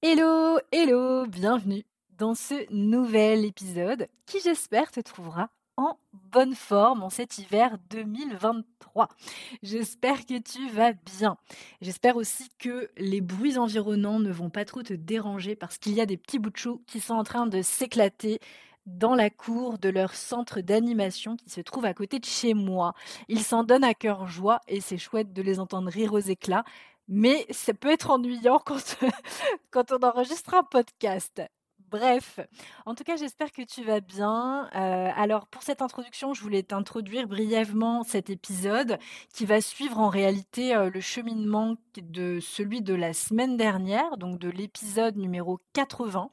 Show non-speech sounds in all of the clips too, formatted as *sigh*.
Hello, hello, bienvenue dans ce nouvel épisode qui j'espère te trouvera en bonne forme en cet hiver 2023. J'espère que tu vas bien. J'espère aussi que les bruits environnants ne vont pas trop te déranger parce qu'il y a des petits bouts de chou qui sont en train de s'éclater dans la cour de leur centre d'animation qui se trouve à côté de chez moi. Ils s'en donnent à cœur joie et c'est chouette de les entendre rire aux éclats. Mais ça peut être ennuyant quand, *laughs* on enregistre un podcast. Bref, en tout cas, j'espère que tu vas bien. Euh, alors, pour cette introduction, je voulais t'introduire brièvement cet épisode qui va suivre en réalité euh, le cheminement de celui de la semaine dernière, donc de l'épisode numéro 80.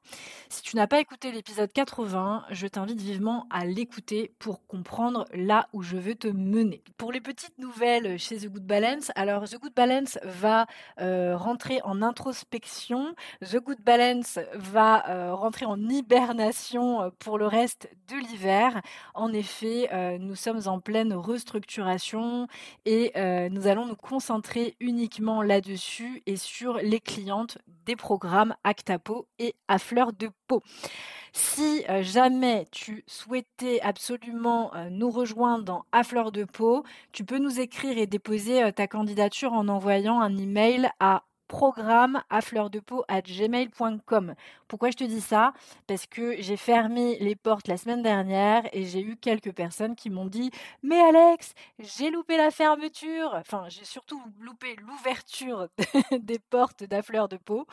Si tu n'as pas écouté l'épisode 80, je t'invite vivement à l'écouter pour comprendre là où je veux te mener. Pour les petites nouvelles chez The Good Balance, alors The Good Balance va euh, rentrer en introspection. The Good Balance va rentrer en hibernation euh, pour le reste de l'hiver. En effet, euh, nous sommes en pleine restructuration et euh, nous allons nous concentrer uniquement là-dessus et sur les clientes des programmes Actapo et à fleur de peau. Si jamais tu souhaitais absolument nous rejoindre dans À fleur de peau, tu peux nous écrire et déposer ta candidature en envoyant un email à programme à fleur de peau à gmail.com. Pourquoi je te dis ça? Parce que j'ai fermé les portes la semaine dernière et j'ai eu quelques personnes qui m'ont dit Mais Alex, j'ai loupé la fermeture. Enfin, j'ai surtout loupé l'ouverture *laughs* des portes d'à fleur de peau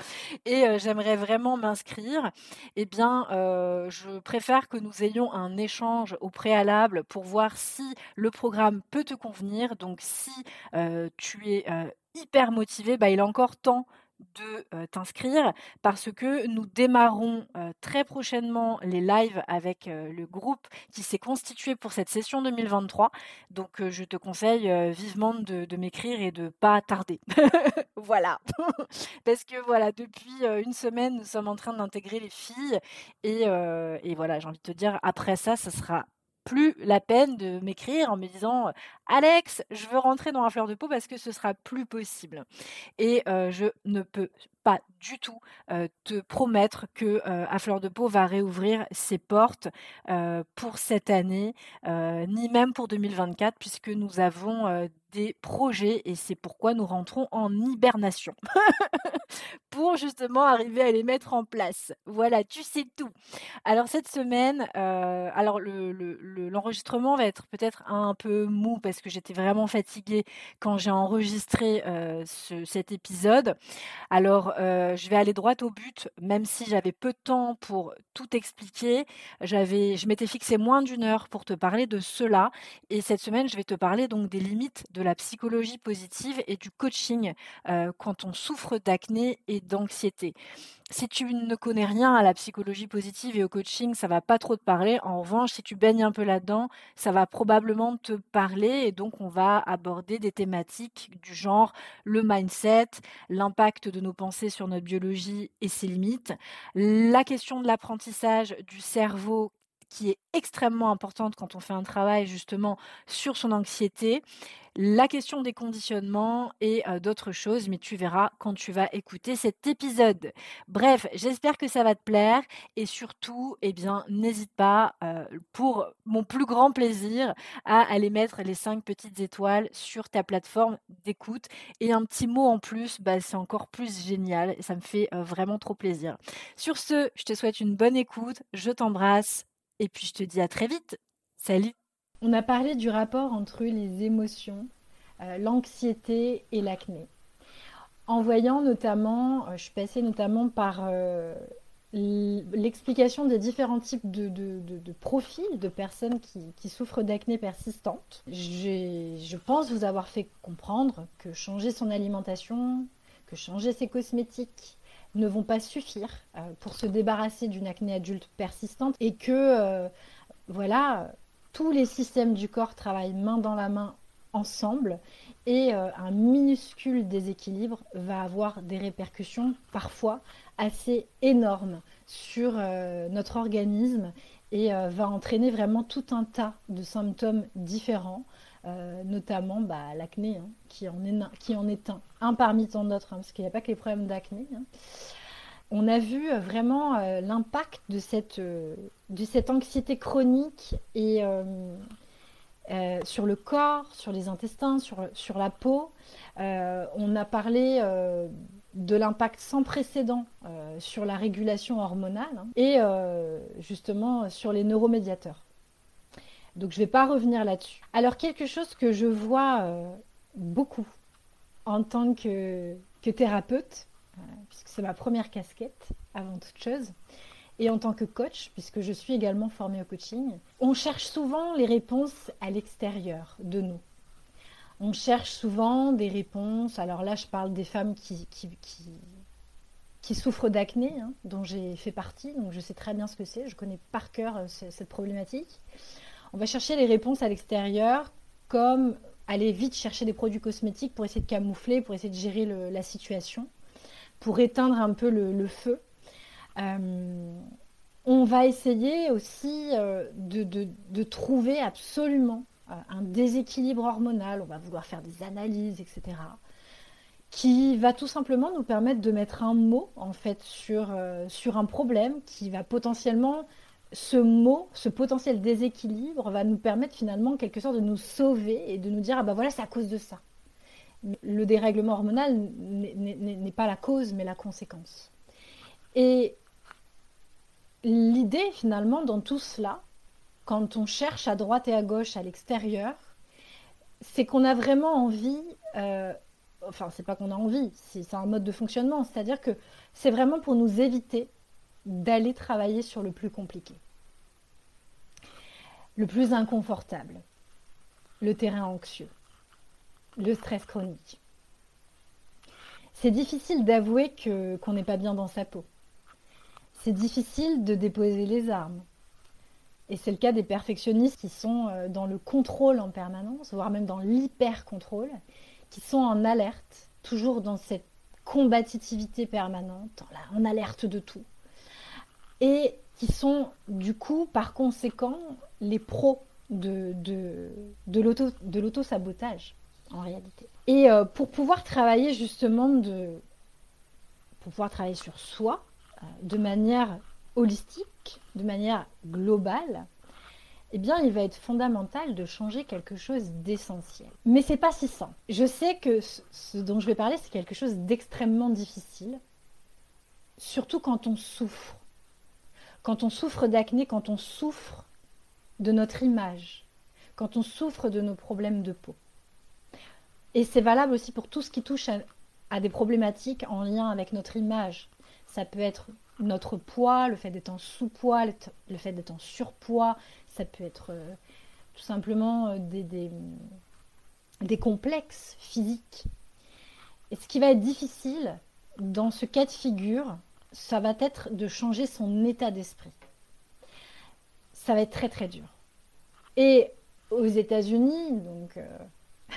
et euh, j'aimerais vraiment m'inscrire. Eh bien, euh, je préfère que nous ayons un échange au préalable pour voir si le programme peut te convenir. Donc, si euh, tu es hyper motivé, bah, il est encore temps de t'inscrire parce que nous démarrons très prochainement les lives avec le groupe qui s'est constitué pour cette session 2023. Donc je te conseille vivement de, m'écrire et de pas tarder. *laughs* voilà. *laughs* parce que voilà, depuis une semaine, nous sommes en train d'intégrer les filles et, et voilà, j'ai envie de te dire, après ça, ça sera plus la peine de m'écrire en me disant Alex, je veux rentrer dans la fleur de peau parce que ce sera plus possible. Et je ne peux pas du tout te promettre que à fleur de peau va réouvrir ses portes pour cette année, ni même pour 2024, puisque nous avons des projets et c'est pourquoi nous rentrons en hibernation *laughs* pour justement arriver à les mettre en place. Voilà, tu sais tout. Alors cette semaine, alors l'enregistrement le, va être peut-être un peu mou parce que j'étais vraiment fatiguée quand j'ai enregistré cet épisode. Alors je vais aller droit au but, même si j'avais peu de temps pour tout expliquer. J'avais, je m'étais fixé moins d'une heure pour te parler de cela. Et cette semaine, je vais te parler donc des limites de la psychologie positive et du coaching quand on souffre d'acné et d'anxiété. Si tu ne connais rien à la psychologie positive et au coaching, ça va pas trop te parler. En revanche, si tu baignes un peu là-dedans, ça va probablement te parler et donc on va aborder des thématiques du genre le mindset, l'impact de nos pensées sur notre biologie et ses limites, la question de l'apprentissage du cerveau qui est extrêmement importante quand on fait un travail justement sur son anxiété, la question des conditionnements et d'autres choses, mais tu verras quand tu vas écouter cet épisode. Bref, j'espère que ça va te plaire et surtout, eh bien, n'hésite pas, pour mon plus grand plaisir, à aller mettre les cinq petites étoiles sur ta plateforme d'écoute et un petit mot en plus, bah, c'est encore plus génial et ça me fait vraiment trop plaisir. Sur ce, je te souhaite une bonne écoute, je t'embrasse et puis je te dis à très vite. Salut On a parlé du rapport entre les émotions, euh, l'anxiété et l'acné. En voyant notamment, euh, je suis passée notamment par euh, l'explication des différents types de, profils de personnes qui, souffrent d'acné persistante. Je pense vous avoir fait comprendre que changer son alimentation, que changer ses cosmétiques, ne vont pas suffire pour se débarrasser d'une acné adulte persistante et que voilà, tous les systèmes du corps travaillent main dans la main ensemble et un minuscule déséquilibre va avoir des répercussions parfois assez énormes sur notre organisme et va entraîner vraiment tout un tas de symptômes différents euh, notamment bah, l'acné, hein, qui, en est, un, parmi tant d'autres, hein, parce qu'il n'y a pas que les problèmes d'acné. Hein. On a vu euh, vraiment euh, l'impact de cette, anxiété chronique sur le corps, sur les intestins, sur la peau. on a parlé de l'impact sans précédent sur la régulation hormonale et justement sur les neuromédiateurs. Donc je ne vais pas revenir là-dessus. Alors quelque chose que je vois euh, beaucoup en tant que, thérapeute, euh, puisque c'est ma première casquette avant toute chose, et en tant que coach, puisque je suis également formée au coaching, on cherche souvent les réponses à l'extérieur de nous. On cherche souvent des réponses, alors là je parle des femmes qui, souffrent d'acné, hein, dont j'ai fait partie, donc je sais très bien ce que c'est, je connais par cœur euh, cette problématique. On va chercher les réponses à l'extérieur, comme aller vite chercher des produits cosmétiques pour essayer de camoufler, pour essayer de gérer la situation, pour éteindre un peu le, feu. Euh, on va essayer aussi euh, de, trouver absolument euh, un déséquilibre hormonal, on va vouloir faire des analyses, etc., qui va tout simplement nous permettre de mettre un mot en fait sur, sur un problème qui va potentiellement ce mot, ce potentiel déséquilibre va nous permettre finalement en quelque sorte de nous sauver et de nous dire ah ben voilà c'est à cause de ça. Le dérèglement hormonal n'est pas la cause mais la conséquence. Et l'idée finalement dans tout cela, quand on cherche à droite et à gauche à l'extérieur, c'est qu'on a vraiment envie, euh, enfin c'est pas qu'on a envie, c'est un mode de fonctionnement, c'est-à-dire que c'est vraiment pour nous éviter d'aller travailler sur le plus compliqué, le plus inconfortable, le terrain anxieux, le stress chronique. C'est difficile d'avouer qu'on n'est pas bien dans sa peau. C'est difficile de déposer les armes. Et c'est le cas des perfectionnistes qui sont euh, dans le contrôle en permanence, voire même dans l'hyper-contrôle, qui sont en alerte, toujours dans cette combativité permanente, en alerte de tout et qui sont du coup par conséquent les pros de, de, de l'auto-sabotage en réalité. Et euh, pour pouvoir travailler justement de, pour pouvoir travailler sur soi euh, de manière holistique, de manière globale, eh bien, il va être fondamental de changer quelque chose d'essentiel. Mais c'est pas si simple. Je sais que ce dont je vais parler, c'est quelque chose d'extrêmement difficile, surtout quand on souffre quand on souffre d'acné, quand on souffre de notre image, quand on souffre de nos problèmes de peau. Et c'est valable aussi pour tout ce qui touche à, des problématiques en lien avec notre image. Ça peut être notre poids, le fait d'être en sous-poids, le fait d'être en surpoids, ça peut être euh, tout simplement euh, des, des complexes physiques. Et ce qui va être difficile dans ce cas de figure, ça va être de changer son état d'esprit. Ça va être très très dur. Et aux États-Unis, donc euh, *laughs*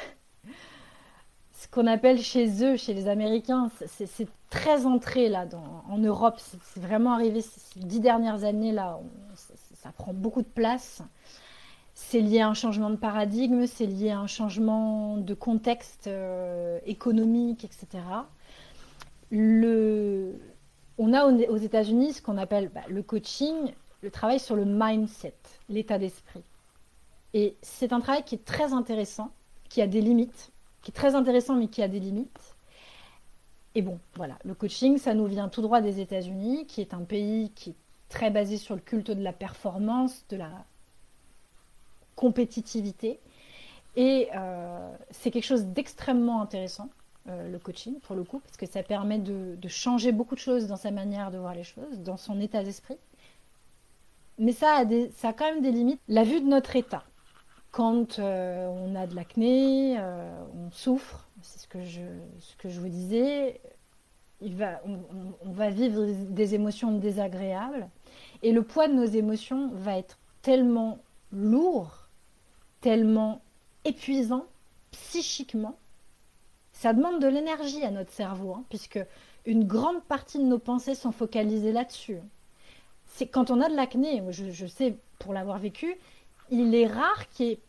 ce qu'on appelle chez eux, chez les Américains, c'est très entré là en Europe. C'est vraiment arrivé ces dix dernières années là. ça, prend beaucoup de place. C'est lié à un changement de paradigme, c'est lié à un changement de contexte euh, économique, etc. Le, on a aux États-Unis ce qu'on appelle bah, le coaching, le travail sur le mindset, l'état d'esprit. Et c'est un travail qui est très intéressant, qui a des limites, qui est très intéressant mais qui a des limites. Et bon, voilà, le coaching, ça nous vient tout droit des États-Unis, qui est un pays qui est très basé sur le culte de la performance, de la compétitivité. Et euh, c'est quelque chose d'extrêmement intéressant. Euh, le coaching pour le coup, parce que ça permet de, changer beaucoup de choses dans sa manière de voir les choses, dans son état d'esprit. Mais ça a, des, ça a quand même des limites. La vue de notre état, quand euh, on a de l'acné, euh, on souffre, c'est ce, que je, ce que je vous disais, il va, on, va vivre des émotions désagréables et le poids de nos émotions va être tellement lourd, tellement épuisant psychiquement. Ça demande de l'énergie à notre cerveau, hein, puisque une grande partie de nos pensées sont focalisées là-dessus. C'est quand on a de l'acné, je, je sais pour l'avoir vécu, il est rare qu'il n'y ait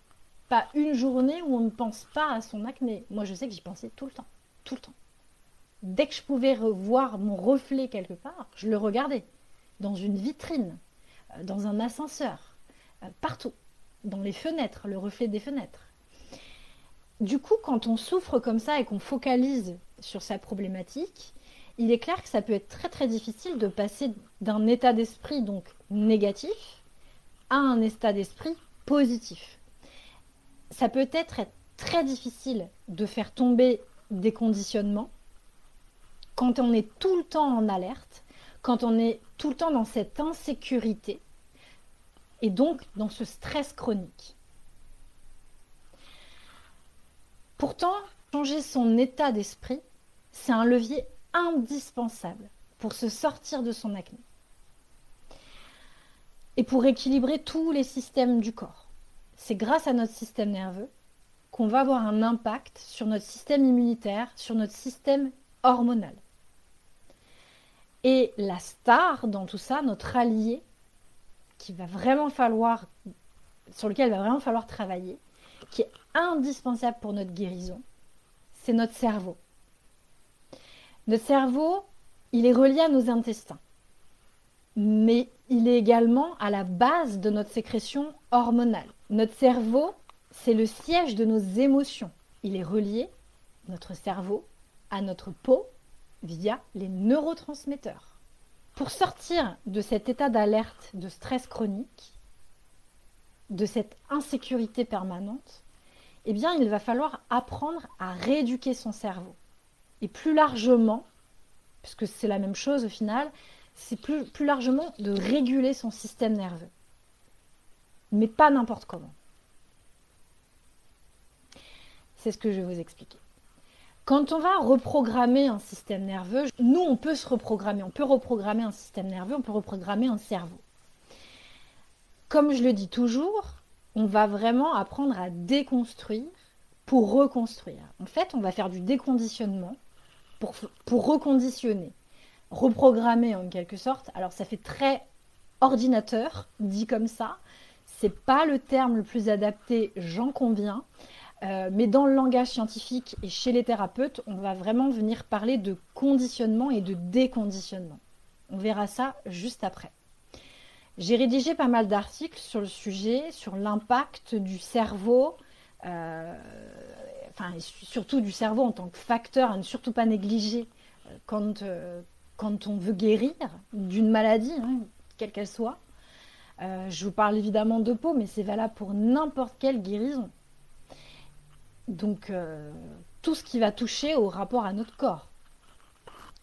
pas une journée où on ne pense pas à son acné. Moi, je sais que j'y pensais tout le temps, tout le temps dès que je pouvais revoir mon reflet quelque part, je le regardais. Dans une vitrine, euh, dans un ascenseur, euh, partout, dans les fenêtres, le reflet des fenêtres. Du coup, quand on souffre comme ça et qu'on focalise sur sa problématique, il est clair que ça peut être très très difficile de passer d'un état d'esprit donc négatif à un état d'esprit positif. Ça peut être très difficile de faire tomber des conditionnements quand on est tout le temps en alerte, quand on est tout le temps dans cette insécurité et donc dans ce stress chronique. Pourtant, changer son état d'esprit, c'est un levier indispensable pour se sortir de son acné et pour équilibrer tous les systèmes du corps. C'est grâce à notre système nerveux qu'on va avoir un impact sur notre système immunitaire, sur notre système hormonal. Et la star dans tout ça, notre allié, qui va vraiment falloir, sur lequel il va vraiment falloir travailler, qui est indispensable pour notre guérison, c'est notre cerveau. Notre cerveau, il est relié à nos intestins, mais il est également à la base de notre sécrétion hormonale. Notre cerveau, c'est le siège de nos émotions. Il est relié, notre cerveau, à notre peau, via les neurotransmetteurs. Pour sortir de cet état d'alerte, de stress chronique, de cette insécurité permanente, eh bien, il va falloir apprendre à rééduquer son cerveau. Et plus largement, puisque c'est la même chose au final, c'est plus, plus largement de réguler son système nerveux. Mais pas n'importe comment. C'est ce que je vais vous expliquer. Quand on va reprogrammer un système nerveux, nous, on peut se reprogrammer. On peut reprogrammer un système nerveux, on peut reprogrammer un cerveau. Comme je le dis toujours, on va vraiment apprendre à déconstruire pour reconstruire. En fait, on va faire du déconditionnement pour, reconditionner, reprogrammer en quelque sorte. Alors, ça fait très ordinateur, dit comme ça. C'est pas le terme le plus adapté, j'en conviens. Euh, mais dans le langage scientifique et chez les thérapeutes, on va vraiment venir parler de conditionnement et de déconditionnement. On verra ça juste après. J'ai rédigé pas mal d'articles sur le sujet, sur l'impact du cerveau, euh, enfin surtout du cerveau en tant que facteur à ne surtout pas négliger euh, quand, quand on veut guérir d'une maladie, hein, quelle qu'elle soit. je vous parle évidemment de peau, mais c'est valable pour n'importe quelle guérison. Donc, euh, tout ce qui va toucher au rapport à notre corps.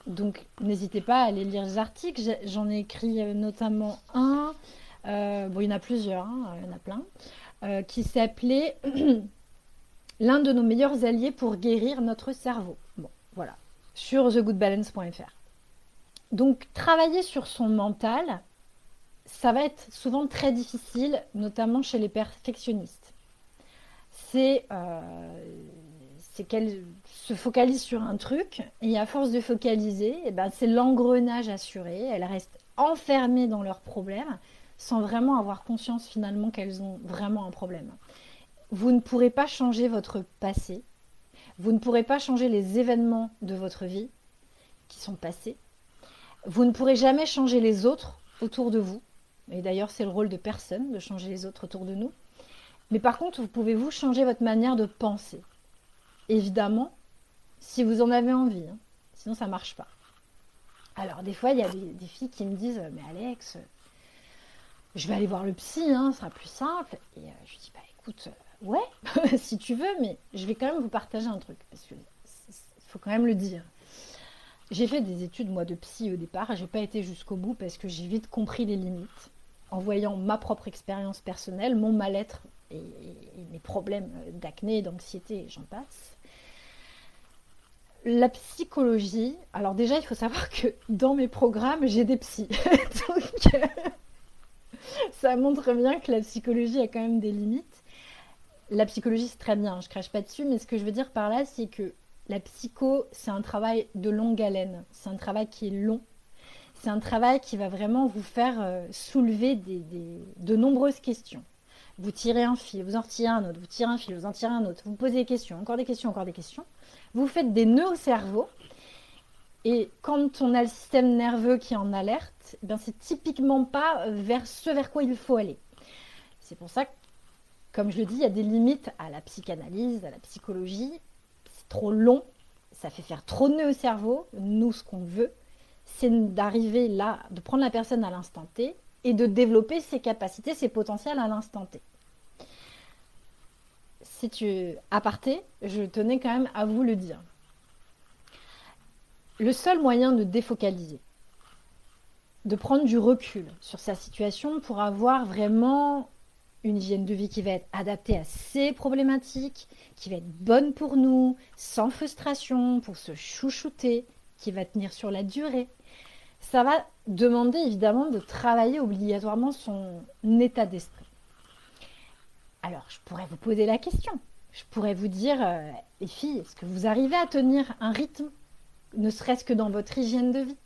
Donc, n'hésitez pas à aller lire les articles. J'en ai écrit euh, notamment un, euh, bon, il y en a plusieurs, hein, il y en a plein, qui s'appelait *clears throat* L'un de nos meilleurs alliés pour guérir notre cerveau. Bon, voilà, sur thegoodbalance.fr. Donc, travailler sur son mental, ça va être souvent très difficile, notamment chez les perfectionnistes euh, c'est qu'elle se focalise sur un truc et à force de focaliser, eh ben, c'est l'engrenage assuré. Elles restent enfermées dans leurs problèmes sans vraiment avoir conscience finalement qu'elles ont vraiment un problème. Vous ne pourrez pas changer votre passé. Vous ne pourrez pas changer les événements de votre vie qui sont passés. Vous ne pourrez jamais changer les autres autour de vous. Et d'ailleurs, c'est le rôle de personne de changer les autres autour de nous. Mais par contre, vous pouvez-vous changer votre manière de penser Évidemment, si vous en avez envie. Hein. Sinon, ça ne marche pas. Alors, des fois, il y a des, filles qui me disent Mais Alex, je vais aller voir le psy, hein, sera plus simple. Et euh, je dis Bah écoute, euh, ouais, *laughs* si tu veux, mais je vais quand même vous partager un truc. Parce qu'il faut quand même le dire. J'ai fait des études, moi, de psy au départ, j'ai pas été jusqu'au bout parce que j'ai vite compris les limites en voyant ma propre expérience personnelle, mon mal-être et, mes problèmes d'acné, d'anxiété, j'en passe. la psychologie, alors déjà, il faut savoir que dans mes programmes, j'ai des psys. *laughs* Donc, *laughs* ça montre bien que la psychologie a quand même des limites. La psychologie, c'est très bien, je crache pas dessus, mais ce que je veux dire par là, c'est que la psycho, c'est un travail de longue haleine. C'est un travail qui est long. C'est un travail qui va vraiment vous faire euh, soulever de nombreuses questions. Vous tirez un fil, vous en retirez un autre, vous tirez un fil, vous en tirez un autre, vous posez des questions, encore des questions, encore des questions. Vous faites des nœuds au cerveau. Et quand on a le système nerveux qui est en alerte, eh c'est typiquement pas vers ce vers quoi il faut aller. C'est pour ça que, comme je le dis, il y a des limites à la psychanalyse, à la psychologie. C'est trop long, ça fait faire trop de nœuds au cerveau. Nous, ce qu'on veut, c'est d'arriver là, de prendre la personne à l'instant T et de développer ses capacités, ses potentiels à l'instant T. Si tu aparté, je tenais quand même à vous le dire. Le seul moyen de défocaliser, de prendre du recul sur sa situation pour avoir vraiment une hygiène de vie qui va être adaptée à ses problématiques, qui va être bonne pour nous, sans frustration, pour se chouchouter, qui va tenir sur la durée, ça va demander évidemment de travailler obligatoirement son état d'esprit. Alors, je pourrais vous poser la question. Je pourrais vous dire, euh, les filles, est-ce que vous arrivez à tenir un rythme, ne serait-ce que dans votre hygiène de vie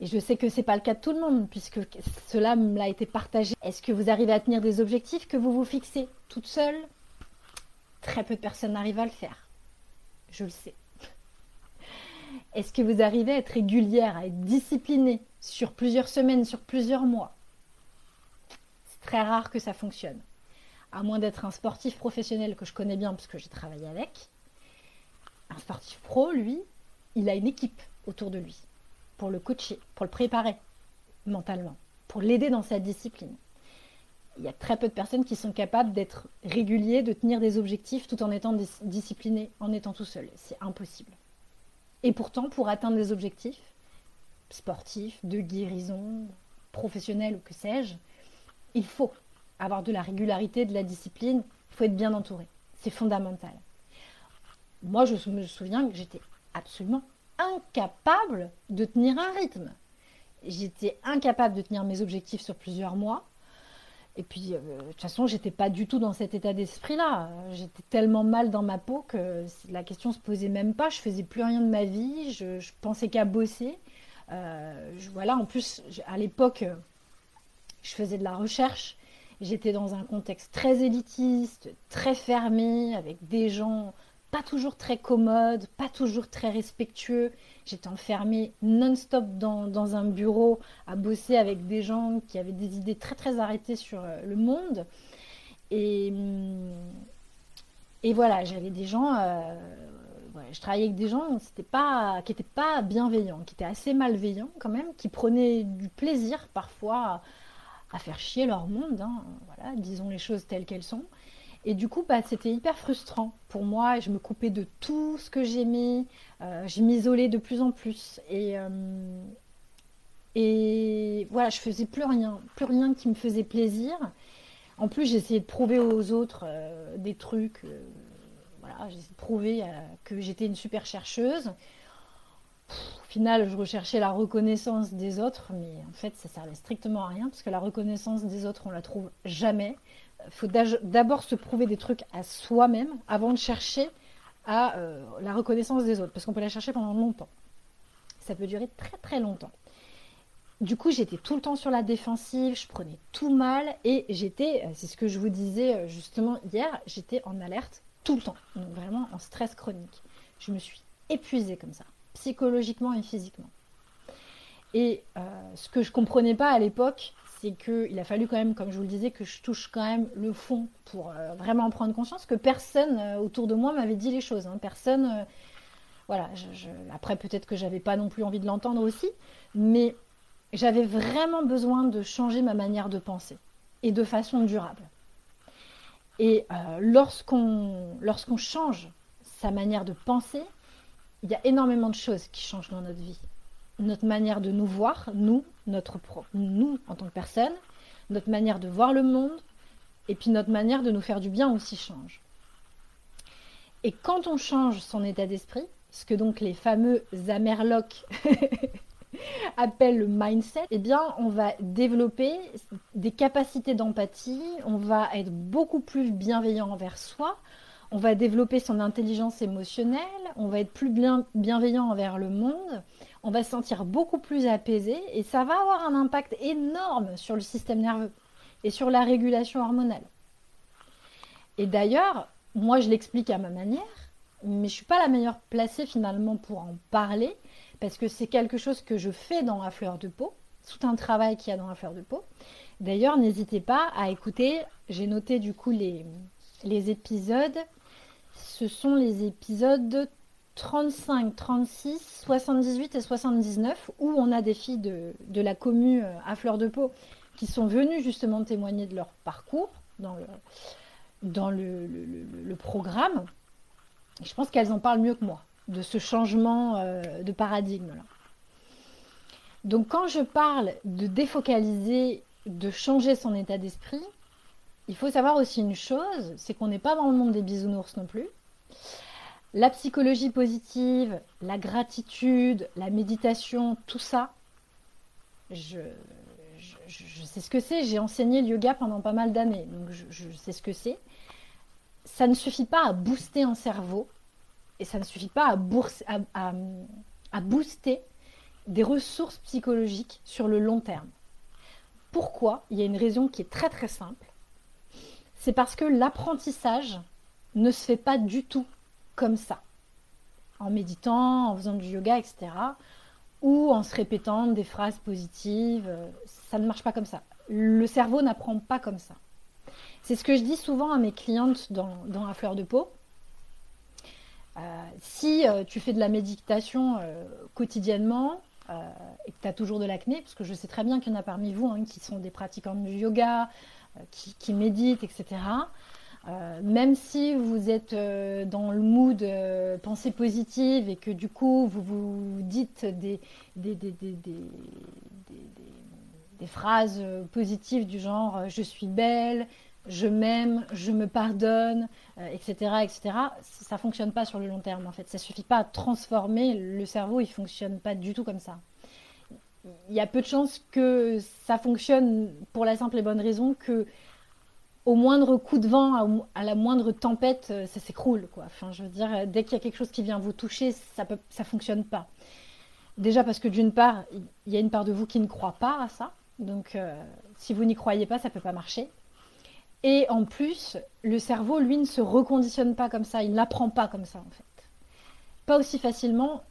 Et je sais que ce n'est pas le cas de tout le monde, puisque cela me l'a été partagé. Est-ce que vous arrivez à tenir des objectifs que vous vous fixez toute seule? Très peu de personnes arrivent à le faire. Je le sais. *laughs* Est-ce que vous arrivez à être régulière, à être disciplinée sur plusieurs semaines, sur plusieurs mois? C'est très rare que ça fonctionne. À moins d'être un sportif professionnel que je connais bien parce que j'ai travaillé avec. Sportif pro, lui, il a une équipe autour de lui pour le coacher, pour le préparer mentalement, pour l'aider dans sa discipline. Il y a très peu de personnes qui sont capables d'être réguliers, de tenir des objectifs tout en étant disciplinés, en étant tout seul. C'est impossible. Et pourtant, pour atteindre des objectifs sportifs, de guérison, professionnels ou que sais-je, il faut avoir de la régularité, de la discipline, il faut être bien entouré. C'est fondamental. Moi, je me souviens que j'étais absolument incapable de tenir un rythme. J'étais incapable de tenir mes objectifs sur plusieurs mois. Et puis, euh, de toute façon, j'étais pas du tout dans cet état d'esprit-là. J'étais tellement mal dans ma peau que la question se posait même pas. Je faisais plus rien de ma vie. Je, pensais qu'à bosser. Euh, voilà. En plus, à l'époque, je faisais de la recherche. J'étais dans un contexte très élitiste, très fermé, avec des gens pas toujours très commodes, pas toujours très respectueux. J'étais enfermée non-stop dans, un bureau à bosser avec des gens qui avaient des idées très très arrêtées sur euh, le monde. Et, hum, et voilà, j'avais des gens, euh, je travaillais avec des gens pas, qui n'étaient pas bienveillants, qui étaient assez malveillants quand même, qui prenaient du plaisir parfois à, faire chier leur monde, hein, voilà, disons les choses telles qu'elles sont. Et du coup, bah, c'était hyper frustrant pour moi. Je me coupais de tout ce que j'aimais. Euh, je m'isolais de plus en plus. Et, euh, et voilà, je faisais plus rien. Plus rien qui me faisait plaisir. En plus, j'essayais de prouver aux autres euh, des trucs. voilà, j'essayais de prouver que j'étais une super chercheuse. au final, je recherchais la reconnaissance des autres, mais en fait, ça servait strictement à rien parce que la reconnaissance des autres, on la trouve jamais faut d'abord se prouver des trucs à soi-même avant de chercher à euh, la reconnaissance des autres, parce qu'on peut la chercher pendant longtemps. Ça peut durer très très longtemps. Du coup, j'étais tout le temps sur la défensive, je prenais tout mal et j'étais, euh, c'est ce que je vous disais euh, justement hier, j'étais en alerte tout le temps, donc vraiment en stress chronique. Je me suis épuisée comme ça, psychologiquement et physiquement. Et ce que je comprenais pas à l'époque, c'est qu'il a fallu quand même, comme je vous le disais, que je touche quand même le fond pour euh, vraiment en prendre conscience que personne euh, autour de moi m'avait dit les choses. Hein. Personne, euh, voilà. après, peut-être que j'avais pas non plus envie de l'entendre aussi, mais j'avais vraiment besoin de changer ma manière de penser et de façon durable. Et lorsqu'on lorsqu'on change sa manière de penser, il y a énormément de choses qui changent dans notre vie notre manière de nous voir, nous, notre nous en tant que personne, notre manière de voir le monde, et puis notre manière de nous faire du bien aussi change. Et quand on change son état d'esprit, ce que donc les fameux Amerlocs *laughs* appellent le mindset, eh bien, on va développer des capacités d'empathie, on va être beaucoup plus bienveillant envers soi, on va développer son intelligence émotionnelle, on va être plus bien, bienveillant envers le monde, on va se sentir beaucoup plus apaisé et ça va avoir un impact énorme sur le système nerveux et sur la régulation hormonale. Et d'ailleurs, moi je l'explique à ma manière, mais je ne suis pas la meilleure placée finalement pour en parler parce que c'est quelque chose que je fais dans la fleur de peau, tout un travail qu'il y a dans la fleur de peau. D'ailleurs, n'hésitez pas à écouter, j'ai noté du coup les, les épisodes, ce sont les épisodes 35, 36, 78 et 79 où on a des filles de, la commune euh, à fleur de peau qui sont venues justement témoigner de leur parcours dans le, programme. je pense qu'elles en parlent mieux que moi de ce changement euh, de paradigme. Là. Donc quand je parle de défocaliser, de changer son état d'esprit, il faut savoir aussi une chose, c'est qu'on n'est pas dans le monde des bisounours non plus. La psychologie positive, la gratitude, la méditation, tout ça, je, sais ce que c'est. J'ai enseigné le yoga pendant pas mal d'années, donc je, sais ce que c'est. Ça ne suffit pas à booster un cerveau et ça ne suffit pas à, à booster des ressources psychologiques sur le long terme. Pourquoi? Il y a une raison qui est très très simple. C'est parce que l'apprentissage ne se fait pas du tout comme ça, en méditant, en faisant du yoga, etc. Ou en se répétant des phrases positives. Ça ne marche pas comme ça. Le cerveau n'apprend pas comme ça. C'est ce que je dis souvent à mes clientes dans, dans la fleur de peau. Euh, si euh, tu fais de la méditation euh, quotidiennement et que tu as toujours de l'acné, parce que je sais très bien qu'il y en a parmi vous hein, qui sont des pratiquants du yoga, qui, méditent, etc. Euh, même si vous êtes euh, dans le mood euh, pensée positive et que du coup vous vous dites des, des, phrases positives du genre je suis belle, je m'aime, je me pardonne, etc., etc., ça fonctionne pas sur le long terme en fait. Ça suffit pas à transformer le cerveau, il fonctionne pas du tout comme ça. Il y a peu de chances que ça fonctionne pour la simple et bonne raison que au moindre coup de vent, à, la moindre tempête, euh, ça s'écroule. Quoi. Enfin, je veux dire, euh, dès qu'il y a quelque chose qui vient vous toucher, ça ne ça fonctionne pas. Déjà parce que d'une part, il y a une part de vous qui ne croit pas à ça. Donc, euh, si vous n'y croyez pas, ça ne peut pas marcher. Et en plus, le cerveau, lui, ne se reconditionne pas comme ça. Il n'apprend pas comme ça, en fait. Pas aussi facilement.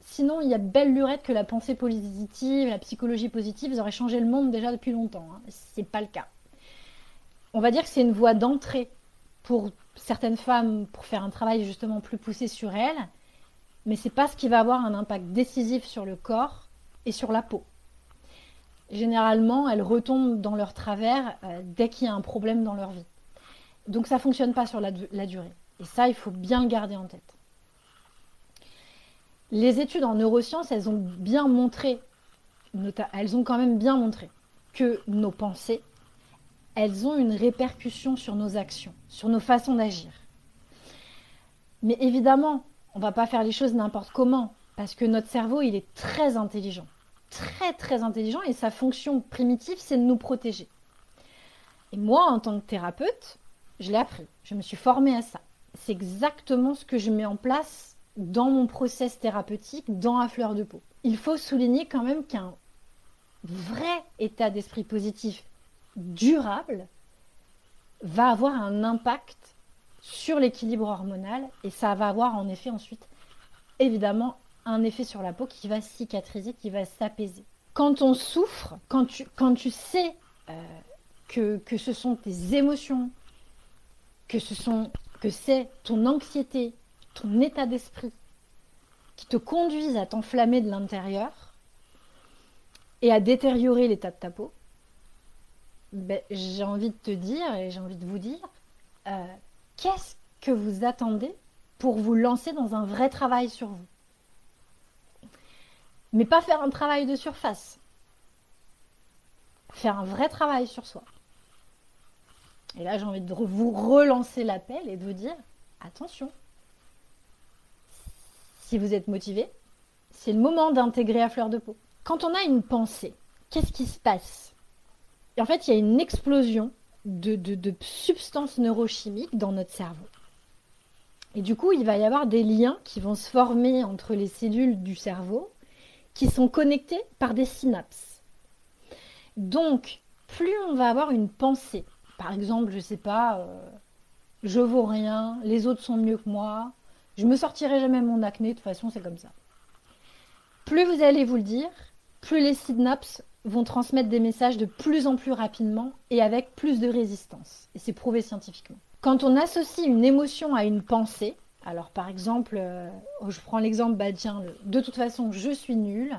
Sinon, il y a belle lurette que la pensée positive, la psychologie positive, ils auraient changé le monde déjà depuis longtemps. Hein. Ce n'est pas le cas on va dire que c'est une voie d'entrée pour certaines femmes pour faire un travail justement plus poussé sur elles, mais c'est pas ce qui va avoir un impact décisif sur le corps et sur la peau. Généralement, elles retombent dans leur travers euh, dès qu'il y a un problème dans leur vie. Donc ça fonctionne pas sur la, la durée. Et ça, il faut bien le garder en tête. Les études en neurosciences, elles ont bien montré, elles ont quand même bien montré que nos pensées elles ont une répercussion sur nos actions, sur nos façons d'agir. Mais évidemment, on ne va pas faire les choses n'importe comment, parce que notre cerveau, il est très intelligent, très très intelligent, et sa fonction primitive, c'est de nous protéger. Et moi, en tant que thérapeute, je l'ai appris, je me suis formée à ça. C'est exactement ce que je mets en place dans mon process thérapeutique, dans la fleur de peau. Il faut souligner quand même qu'un vrai état d'esprit positif durable va avoir un impact sur l'équilibre hormonal et ça va avoir en effet ensuite évidemment un effet sur la peau qui va cicatriser, qui va s'apaiser. Quand on souffre, quand tu, sais euh, que, ce sont tes émotions, que que c'est ton anxiété, ton état d'esprit qui te conduisent à t'enflammer de l'intérieur et à détériorer l'état de ta peau, ben, j'ai envie de te dire et j'ai envie de vous dire, euh, qu'est-ce que vous attendez pour vous lancer dans un vrai travail sur vous? Mais pas faire un travail de surface. Faire un vrai travail sur soi. Et là, j'ai envie de vous relancer l'appel et de vous dire, attention, si vous êtes motivé, c'est le moment d'intégrer à fleur de peau. Quand on a une pensée, qu'est-ce qui se passe? En fait, il y a une explosion de, substances neurochimiques dans notre cerveau. Et du coup, il va y avoir des liens qui vont se former entre les cellules du cerveau qui sont connectées par des synapses. Donc, plus on va avoir une pensée, par exemple, je ne sais pas, euh, je vaux rien, les autres sont mieux que moi, je me sortirai jamais mon acné, de toute façon, c'est comme ça. Plus vous allez vous le dire, plus les synapses vont transmettre des messages de plus en plus rapidement et avec plus de résistance. Et c'est prouvé scientifiquement. Quand on associe une émotion à une pensée, alors par exemple, euh, je prends l'exemple, bah tiens, de toute façon, je suis nulle.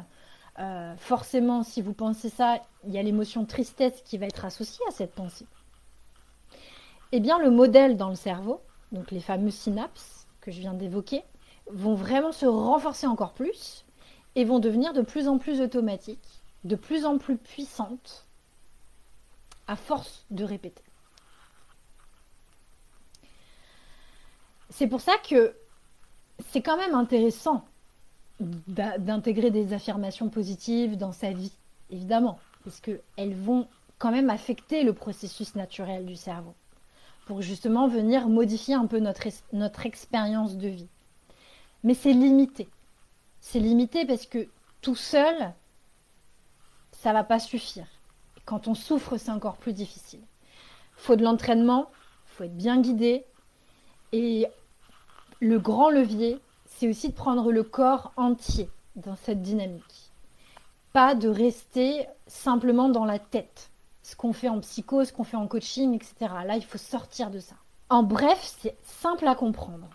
Euh, forcément, si vous pensez ça, il y a l'émotion tristesse qui va être associée à cette pensée. Eh bien, le modèle dans le cerveau, donc les fameux synapses que je viens d'évoquer, vont vraiment se renforcer encore plus et vont devenir de plus en plus automatiques, de plus en plus puissantes, à force de répéter. C'est pour ça que c'est quand même intéressant d'intégrer des affirmations positives dans sa vie, évidemment, parce qu'elles vont quand même affecter le processus naturel du cerveau, pour justement venir modifier un peu notre, notre expérience de vie. Mais c'est limité. C'est limité parce que tout seul, ça va pas suffire. quand on souffre, c'est encore plus difficile. Il faut de l'entraînement, faut être bien guidé. Et le grand levier, c'est aussi de prendre le corps entier dans cette dynamique. Pas de rester simplement dans la tête. Ce qu'on fait en psycho, ce qu'on fait en coaching, etc. Là, il faut sortir de ça. En bref, c'est simple à comprendre.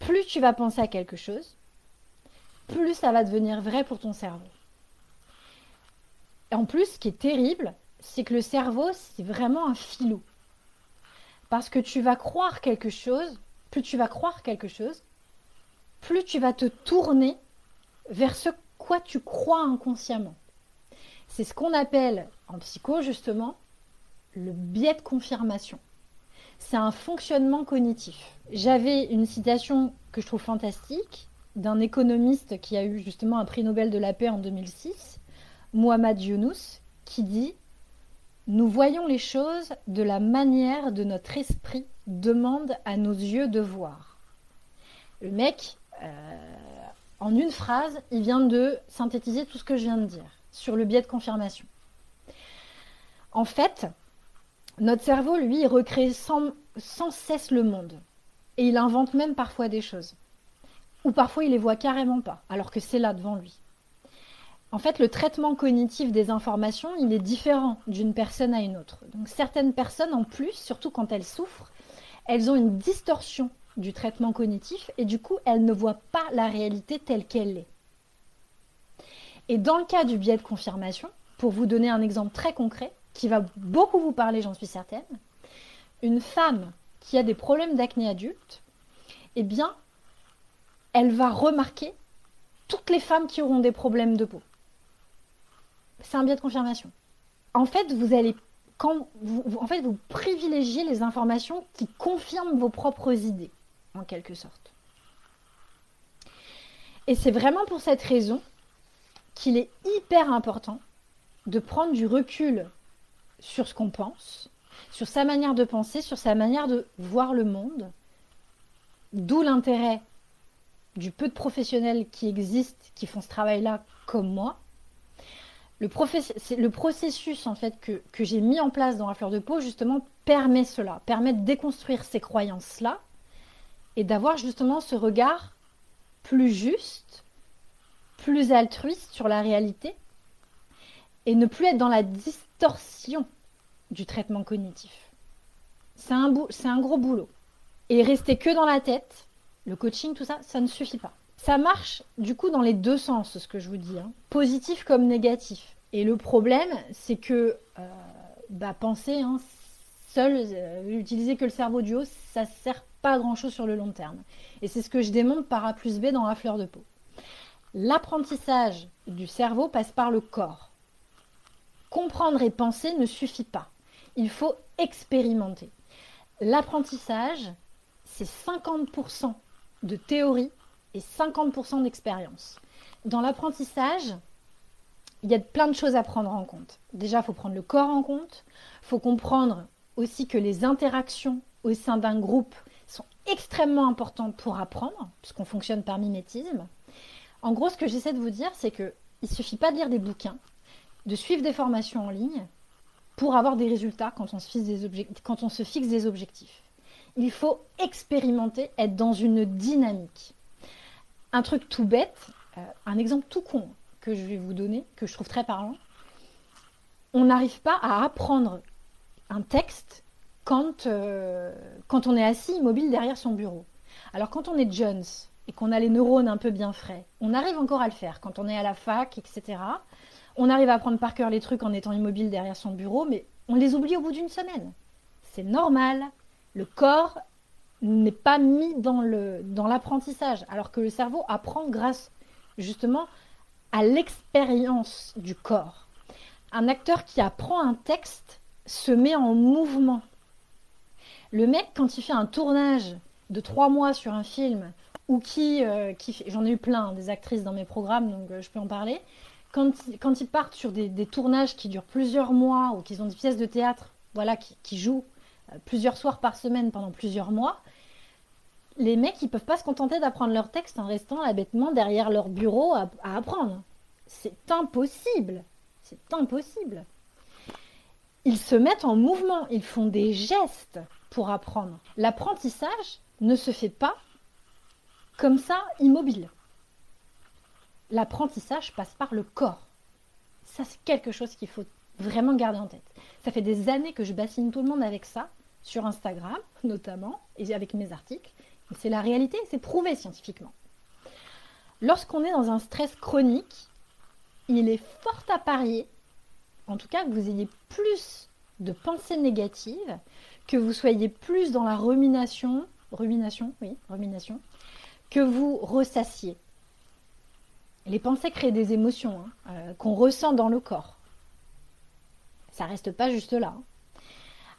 Plus tu vas penser à quelque chose, plus ça va devenir vrai pour ton cerveau. En plus, ce qui est terrible, c'est que le cerveau, c'est vraiment un filou. Parce que tu vas croire quelque chose, plus tu vas croire quelque chose, plus tu vas te tourner vers ce quoi tu crois inconsciemment. C'est ce qu'on appelle en psycho justement le biais de confirmation. C'est un fonctionnement cognitif. J'avais une citation que je trouve fantastique d'un économiste qui a eu justement un prix Nobel de la paix en 2006, Muhammad Younous, qui dit Nous voyons les choses de la manière de notre esprit demande à nos yeux de voir. Le mec, euh, en une phrase, il vient de synthétiser tout ce que je viens de dire sur le biais de confirmation. En fait, notre cerveau, lui, recrée sans, sans cesse le monde. Et il invente même parfois des choses. Ou parfois il les voit carrément pas, alors que c'est là devant lui. En fait, le traitement cognitif des informations, il est différent d'une personne à une autre. Donc certaines personnes, en plus, surtout quand elles souffrent, elles ont une distorsion du traitement cognitif et du coup, elle ne voit pas la réalité telle qu'elle est. Et dans le cas du biais de confirmation, pour vous donner un exemple très concret, qui va beaucoup vous parler, j'en suis certaine, une femme qui a des problèmes d'acné adulte, eh bien, elle va remarquer toutes les femmes qui auront des problèmes de peau. C'est un biais de confirmation. En fait, vous allez quand vous, en fait, vous privilégiez les informations qui confirment vos propres idées en quelque sorte. Et c'est vraiment pour cette raison qu'il est hyper important de prendre du recul sur ce qu'on pense, sur sa manière de penser, sur sa manière de voir le monde, d'où l'intérêt du peu de professionnels qui existent, qui font ce travail-là comme moi. Le, processus en fait que, j'ai mis en place dans la fleur de peau justement permet cela, permet de déconstruire ces croyances-là et d'avoir justement ce regard plus juste, plus altruiste sur la réalité et ne plus être dans la distorsion du traitement cognitif. C'est un, un gros boulot. Et rester que dans la tête, le coaching, tout ça, ça ne suffit pas. Ça marche du coup dans les deux sens, ce que je vous dis, hein. positif comme négatif. Et le problème, c'est que euh, bah, penser hein, seul, euh, utiliser que le cerveau du haut, ça sert pas grand-chose sur le long terme. Et c'est ce que je démontre par A plus B dans la fleur de peau. L'apprentissage du cerveau passe par le corps. Comprendre et penser ne suffit pas. Il faut expérimenter. L'apprentissage, c'est 50% de théorie et et 50% d'expérience. Dans l'apprentissage, il y a plein de choses à prendre en compte. Déjà, il faut prendre le corps en compte. Il faut comprendre aussi que les interactions au sein d'un groupe sont extrêmement importantes pour apprendre, puisqu'on fonctionne par mimétisme. En gros, ce que j'essaie de vous dire, c'est qu'il ne suffit pas de lire des bouquins, de suivre des formations en ligne pour avoir des résultats quand on se fixe des objectifs. Il faut expérimenter, être dans une dynamique. Un truc tout bête, euh, un exemple tout con que je vais vous donner, que je trouve très parlant. On n'arrive pas à apprendre un texte quand, euh, quand on est assis immobile derrière son bureau. Alors quand on est Jones et qu'on a les neurones un peu bien frais, on arrive encore à le faire. Quand on est à la fac, etc., on arrive à apprendre par cœur les trucs en étant immobile derrière son bureau, mais on les oublie au bout d'une semaine. C'est normal. Le corps n'est pas mis dans l'apprentissage, dans alors que le cerveau apprend grâce justement à l'expérience du corps. Un acteur qui apprend un texte se met en mouvement. Le mec, quand il fait un tournage de trois mois sur un film, ou qui, euh, j'en ai eu plein, des actrices dans mes programmes, donc euh, je peux en parler, quand, quand ils partent sur des, tournages qui durent plusieurs mois, ou qu'ils ont des pièces de théâtre voilà, qui, qui jouent euh, plusieurs soirs par semaine pendant plusieurs mois, les mecs, ils peuvent pas se contenter d'apprendre leur texte en restant bêtement derrière leur bureau à, apprendre. C'est impossible. C'est impossible. Ils se mettent en mouvement, ils font des gestes pour apprendre. L'apprentissage ne se fait pas comme ça, immobile. L'apprentissage passe par le corps. Ça, c'est quelque chose qu'il faut vraiment garder en tête. Ça fait des années que je bassine tout le monde avec ça, sur Instagram *laughs* notamment, et avec mes articles. C'est la réalité, c'est prouvé scientifiquement. Lorsqu'on est dans un stress chronique, il est fort à parier, en tout cas que vous ayez plus de pensées négatives, que vous soyez plus dans la rumination, rumination, oui, rumination, que vous ressassiez. Les pensées créent des émotions hein, euh, qu'on ressent dans le corps. Ça reste pas juste là. Hein.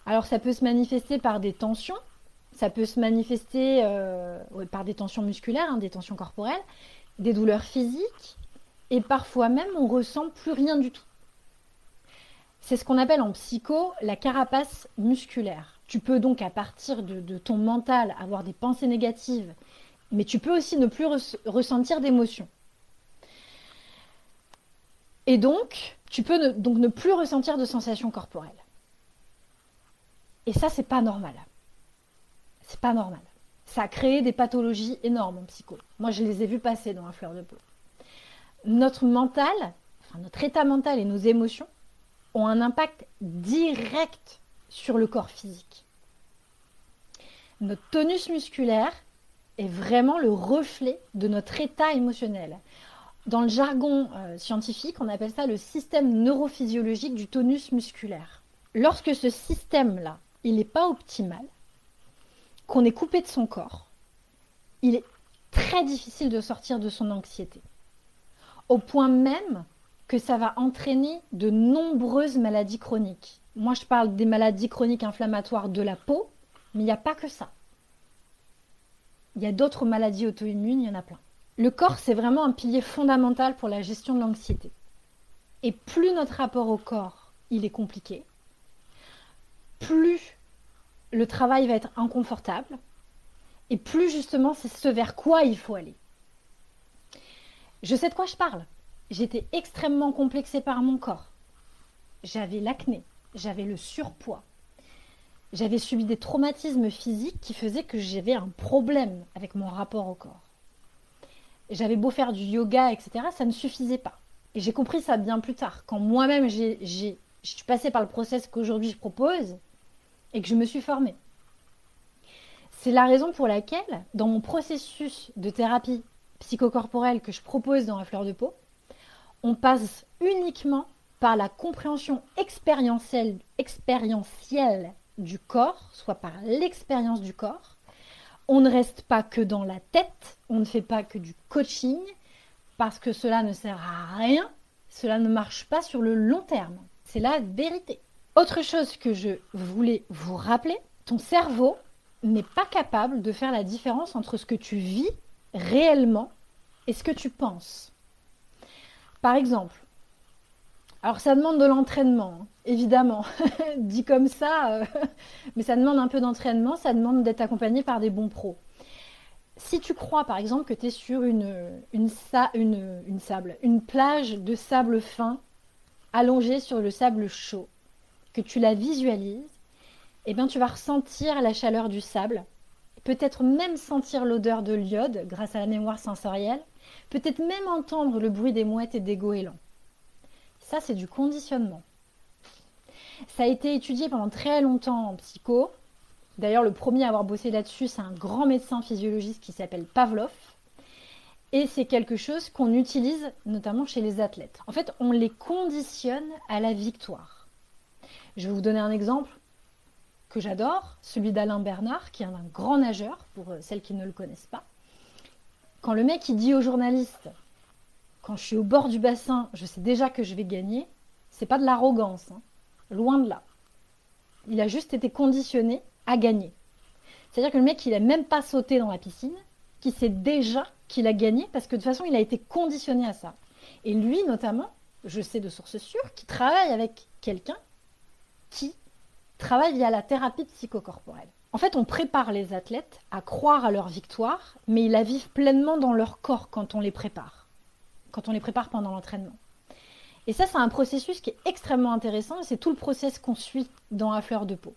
Alors ça peut se manifester par des tensions, ça peut se manifester euh, par des tensions musculaires, hein, des tensions corporelles, des douleurs physiques, et parfois même on ressent plus rien du tout. C'est ce qu'on appelle en psycho la carapace musculaire. Tu peux donc à partir de, ton mental avoir des pensées négatives, mais tu peux aussi ne plus ressentir d'émotions. Et donc, tu peux donc ne plus ressentir de sensations corporelles. Et ça, c'est pas normal. C'est pas normal. Ça a créé des pathologies énormes en psycho. Moi, je les ai vues passer dans la fleur de peau. Notre mental, notre état mental et nos émotions ont un impact direct sur le corps physique. Notre tonus musculaire est vraiment le reflet de notre état émotionnel. Dans le jargon euh, scientifique, on appelle ça le système neurophysiologique du tonus musculaire. Lorsque ce système-là, il n'est pas optimal, qu'on est coupé de son corps, il est très difficile de sortir de son anxiété. Au point même que ça va entraîner de nombreuses maladies chroniques. Moi, je parle des maladies chroniques inflammatoires de la peau, mais il n'y a pas que ça. Il y a d'autres maladies auto-immunes, il y en a plein. Le corps, c'est vraiment un pilier fondamental pour la gestion de l'anxiété. Et plus notre rapport au corps, il est compliqué, plus le travail va être inconfortable et plus justement c'est ce vers quoi il faut aller. Je sais de quoi je parle. J'étais extrêmement complexée par mon corps. J'avais l'acné, j'avais le surpoids, j'avais subi des traumatismes physiques qui faisaient que j'avais un problème avec mon rapport au corps. J'avais beau faire du yoga, etc., ça ne suffisait pas. Et j'ai compris ça bien plus tard, quand moi-même j'ai, je suis passée par le process qu'aujourd'hui je propose, et que je me suis formée. C'est la raison pour laquelle, dans mon processus de thérapie psychocorporelle que je propose dans la fleur de peau, on passe uniquement par la compréhension expérientielle, du corps, soit par l'expérience du corps. On ne reste pas que dans la tête, on ne fait pas que du coaching, parce que cela ne sert à rien, cela ne marche pas sur le long terme. C'est la vérité. Autre chose que je voulais vous rappeler, ton cerveau n'est pas capable de faire la différence entre ce que tu vis réellement et ce que tu penses. Par exemple, alors ça demande de l'entraînement, hein, évidemment, *laughs* dit comme ça, euh, *laughs* mais ça demande un peu d'entraînement, ça demande d'être accompagné par des bons pros. Si tu crois par exemple que tu es sur une, une, une, sable, une plage de sable fin allongée sur le sable chaud, que tu la visualises, eh bien tu vas ressentir la chaleur du sable, peut-être même sentir l'odeur de l'iode grâce à la mémoire sensorielle, peut-être même entendre le bruit des mouettes et des goélands. Ça, c'est du conditionnement. Ça a été étudié pendant très longtemps en psycho. D'ailleurs, le premier à avoir bossé là-dessus, c'est un grand médecin physiologiste qui s'appelle Pavlov. Et c'est quelque chose qu'on utilise notamment chez les athlètes. En fait, on les conditionne à la victoire. Je vais vous donner un exemple que j'adore, celui d'Alain Bernard, qui est un grand nageur, pour euh, celles qui ne le connaissent pas. Quand le mec il dit aux journalistes, quand je suis au bord du bassin, je sais déjà que je vais gagner, c'est pas de l'arrogance, hein. loin de là. Il a juste été conditionné à gagner. C'est-à-dire que le mec, il n'a même pas sauté dans la piscine, qui sait déjà qu'il a gagné, parce que de toute façon, il a été conditionné à ça. Et lui, notamment, je sais de sources sûres, qui travaille avec quelqu'un qui travaille via la thérapie psychocorporelle. En fait, on prépare les athlètes à croire à leur victoire, mais ils la vivent pleinement dans leur corps quand on les prépare, quand on les prépare pendant l'entraînement. Et ça, c'est un processus qui est extrêmement intéressant, et c'est tout le process qu'on suit dans la fleur de peau.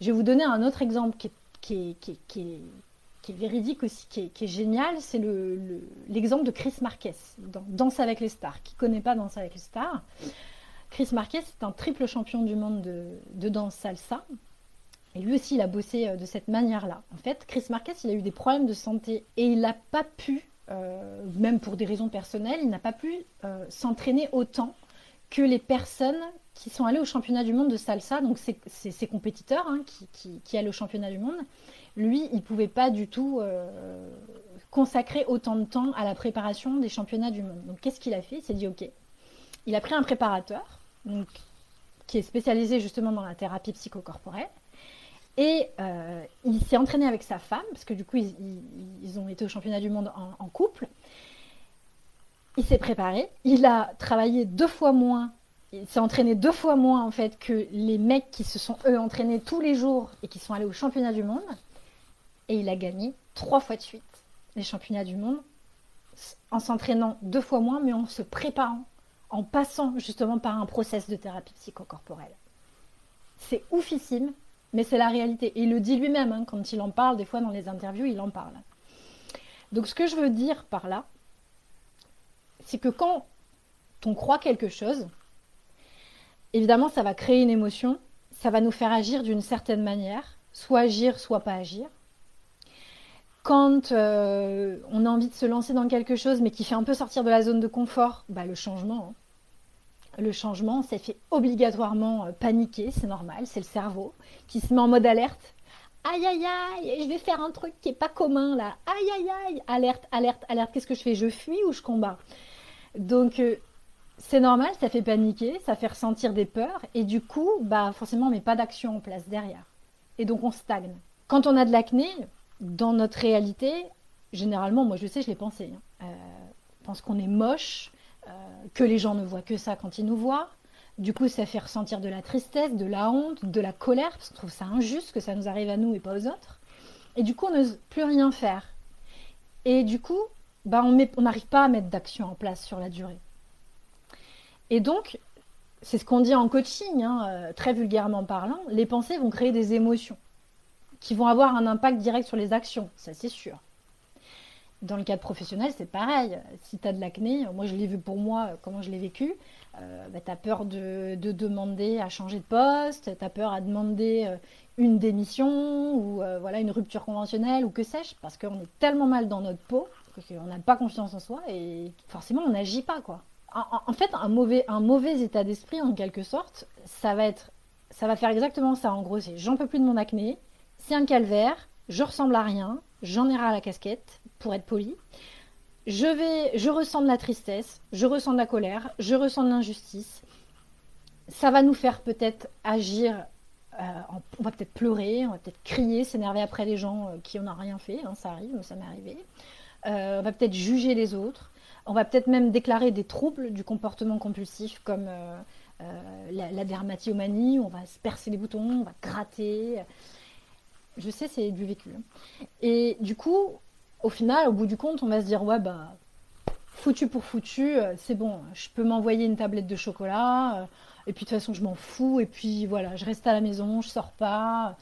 Je vais vous donner un autre exemple qui est, véridique aussi, qui est, génial, c'est l'exemple de Chris Marquez dans Danse avec les stars. Qui ne connaît pas Danse avec les stars? Chris Marquez, c'est un triple champion du monde de, danse salsa. Et lui aussi, il a bossé euh, de cette manière-là. En fait, Chris Marquez, il a eu des problèmes de santé et il n'a pas pu, euh, même pour des raisons personnelles, il n'a pas pu euh, s'entraîner autant que les personnes qui sont allées au championnat du monde de salsa, donc ses compétiteurs hein, qui, qui, allaient au championnat du monde. Lui, il ne pouvait pas du tout consacrer autant de temps à la préparation des championnats du monde. Donc qu'est-ce qu'il a fait? Il s'est dit, ok, il a pris un préparateur donc, qui est spécialisé justement dans la thérapie psychocorporelle. Et euh, il s'est entraîné avec sa femme, parce que du coup, ils, ont été au championnat du monde en, couple. Il s'est préparé. Il a travaillé deux fois moins. Il s'est entraîné deux fois moins, en fait, que les mecs qui se sont, eux, entraînés tous les jours et qui sont allés au championnat du monde. Et il a gagné trois fois de suite les championnats du monde en s'entraînant deux fois moins, mais en se préparant en passant justement par un process de thérapie psychocorporelle. C'est oufissime, mais c'est la réalité. Et il le dit lui-même, hein, quand il en parle, des fois dans les interviews, il en parle. Donc ce que je veux dire par là, c'est que quand on croit quelque chose, évidemment, ça va créer une émotion, ça va nous faire agir d'une certaine manière, soit agir, soit pas agir. Quand euh, on a envie de se lancer dans quelque chose, mais qui fait un peu sortir de la zone de confort, bah, le changement, hein le changement, ça fait obligatoirement euh, paniquer, c'est normal, c'est le cerveau qui se met en mode alerte. Aïe aïe aïe, je vais faire un truc qui est pas commun là. Aïe aïe aïe, alerte, alerte, alerte. Qu'est-ce que je fais? Je fuis ou je combats? Donc euh, c'est normal, ça fait paniquer, ça fait ressentir des peurs et du coup, bah forcément, on met pas d'action en place derrière. Et donc on stagne. Quand on a de l'acné, dans notre réalité, généralement, moi je sais, je l'ai pensé. Hein, euh, pense qu'on est moche, que les gens ne voient que ça quand ils nous voient. Du coup, ça fait ressentir de la tristesse, de la honte, de la colère, parce qu'on trouve ça injuste que ça nous arrive à nous et pas aux autres. Et du coup, on n'ose plus rien faire. Et du coup, bah, on n'arrive pas à mettre d'action en place sur la durée. Et donc, c'est ce qu'on dit en coaching, hein, euh, très vulgairement parlant, les pensées vont créer des émotions qui vont avoir un impact direct sur les actions, ça c'est sûr. Dans le cadre professionnel, c'est pareil. Si tu as de l'acné, moi je l'ai vu pour moi, comment je l'ai vécu, euh, bah, tu as peur de, demander à changer de poste, tu as peur à demander euh, une démission ou euh, voilà une rupture conventionnelle ou que sais-je, parce qu'on est tellement mal dans notre peau qu'on n'a pas confiance en soi et forcément on n'agit pas. quoi. En, fait, un mauvais, un mauvais état d'esprit, en quelque sorte, ça va, être, ça va faire exactement ça. En gros, c'est j'en peux plus de mon acné, c'est un calvaire, je ressemble à rien, j'en ai ras à la casquette, pour être poli. Je vais, je ressens de la tristesse, je ressens de la colère, je ressens de l'injustice. Ça va nous faire peut-être agir, euh, on va peut-être pleurer, on va peut-être crier, s'énerver après les gens euh, qui n'ont rien fait, hein, ça arrive, ça m'est arrivé. on va peut-être juger les autres, on va peut-être même déclarer des troubles du comportement compulsif comme la, la, dermatillomanie, on va se percer les boutons, on va gratter. Je sais, c'est du vécu. Et du coup, au final, au bout du compte, on va se dire, ouais, bah, foutu pour foutu, euh, c'est bon, je peux m'envoyer une tablette de chocolat, euh, et puis de toute façon, je m'en fous, et puis voilà, je reste à la maison, je sors pas.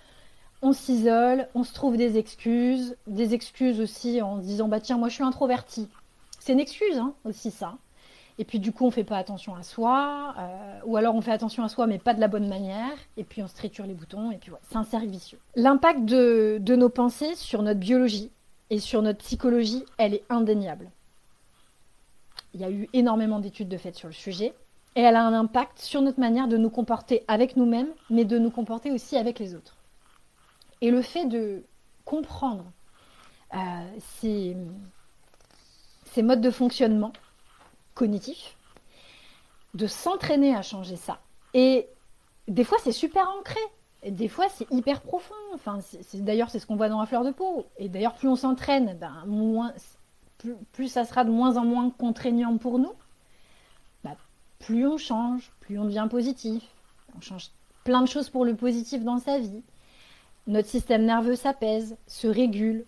On s'isole, on se trouve des excuses, des excuses aussi en disant, bah tiens, moi je suis introverti. C'est une excuse hein, aussi, ça. Et puis du coup, on fait pas attention à soi, euh, ou alors on fait attention à soi, mais pas de la bonne manière, et puis on se triture les boutons, et puis voilà, c'est un cercle vicieux. L'impact de, nos pensées sur notre biologie et sur notre psychologie, elle est indéniable. Il y a eu énormément d'études de fait sur le sujet, et elle a un impact sur notre manière de nous comporter avec nous-mêmes, mais de nous comporter aussi avec les autres. Et le fait de comprendre euh, ces modes de fonctionnement, cognitif, de s'entraîner à changer ça. Et des fois, c'est super ancré. Des fois, c'est hyper profond. Enfin, d'ailleurs, c'est ce qu'on voit dans la fleur de peau. Et d'ailleurs, plus on s'entraîne, ben, moins, plus, ça sera de moins en moins contraignant pour nous. Ben, plus on change, plus on devient positif. On change plein de choses pour le positif dans sa vie. Notre système nerveux s'apaise, se régule,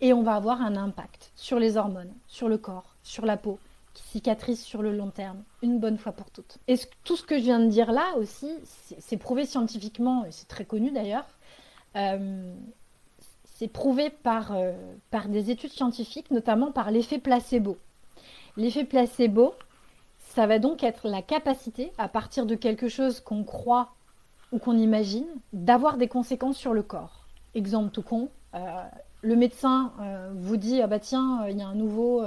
et on va avoir un impact sur les hormones, sur le corps, sur la peau, cicatrice sur le long terme, une bonne fois pour toutes. Et tout ce que je viens de dire là aussi, c'est prouvé scientifiquement, et c'est très connu d'ailleurs, euh, c'est prouvé par, euh, par des études scientifiques, notamment par l'effet placebo. L'effet placebo, ça va donc être la capacité, à partir de quelque chose qu'on croit ou qu'on imagine, d'avoir des conséquences sur le corps. Exemple tout con, euh, le médecin vous dit ah bah tiens il y a un nouveau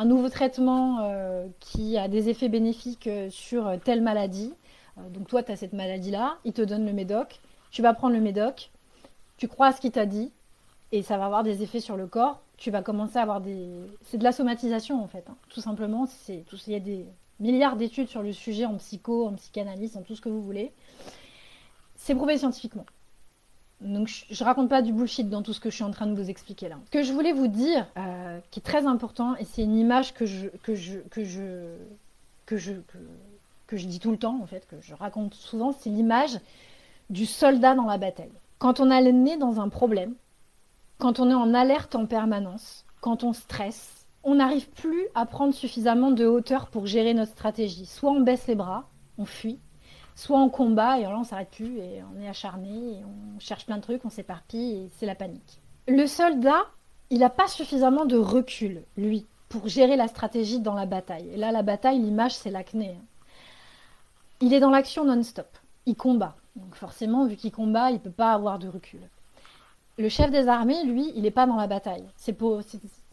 un nouveau traitement euh, qui a des effets bénéfiques euh, sur euh, telle maladie. donc toi, tu as cette maladie-là, il te donne le médoc, tu vas prendre le médoc, tu crois à ce qu'il t'a dit, et ça va avoir des effets sur le corps. Tu vas commencer à avoir des... C'est de la somatisation en fait, hein. tout simplement. Il y a des milliards d'études sur le sujet en psycho, en psychanalyse, en tout ce que vous voulez. C'est prouvé scientifiquement. Donc je, ne raconte pas du bullshit dans tout ce que je suis en train de vous expliquer là. Ce que je voulais vous dire, euh, qui est très important, et c'est une image que je, que je, que je, que je, que, je dis tout le temps en fait, que je raconte souvent, c'est l'image du soldat dans la bataille. Quand on a le nez dans un problème, quand on est en alerte en permanence, quand on stresse, on n'arrive plus à prendre suffisamment de hauteur pour gérer notre stratégie. Soit on baisse les bras, on fuit, soit en combat et là on s'arrête plus et on est acharné et on cherche plein de trucs, on s'éparpille et c'est la panique. Le soldat, il n'a pas suffisamment de recul, lui, pour gérer la stratégie dans la bataille. Et là, la bataille, l'image, c'est l'acné. Hein. Il est dans l'action non-stop. Il combat. Donc forcément, vu qu'il combat, il ne peut pas avoir de recul. Le chef des armées, lui, il n'est pas dans la bataille. C'est pour,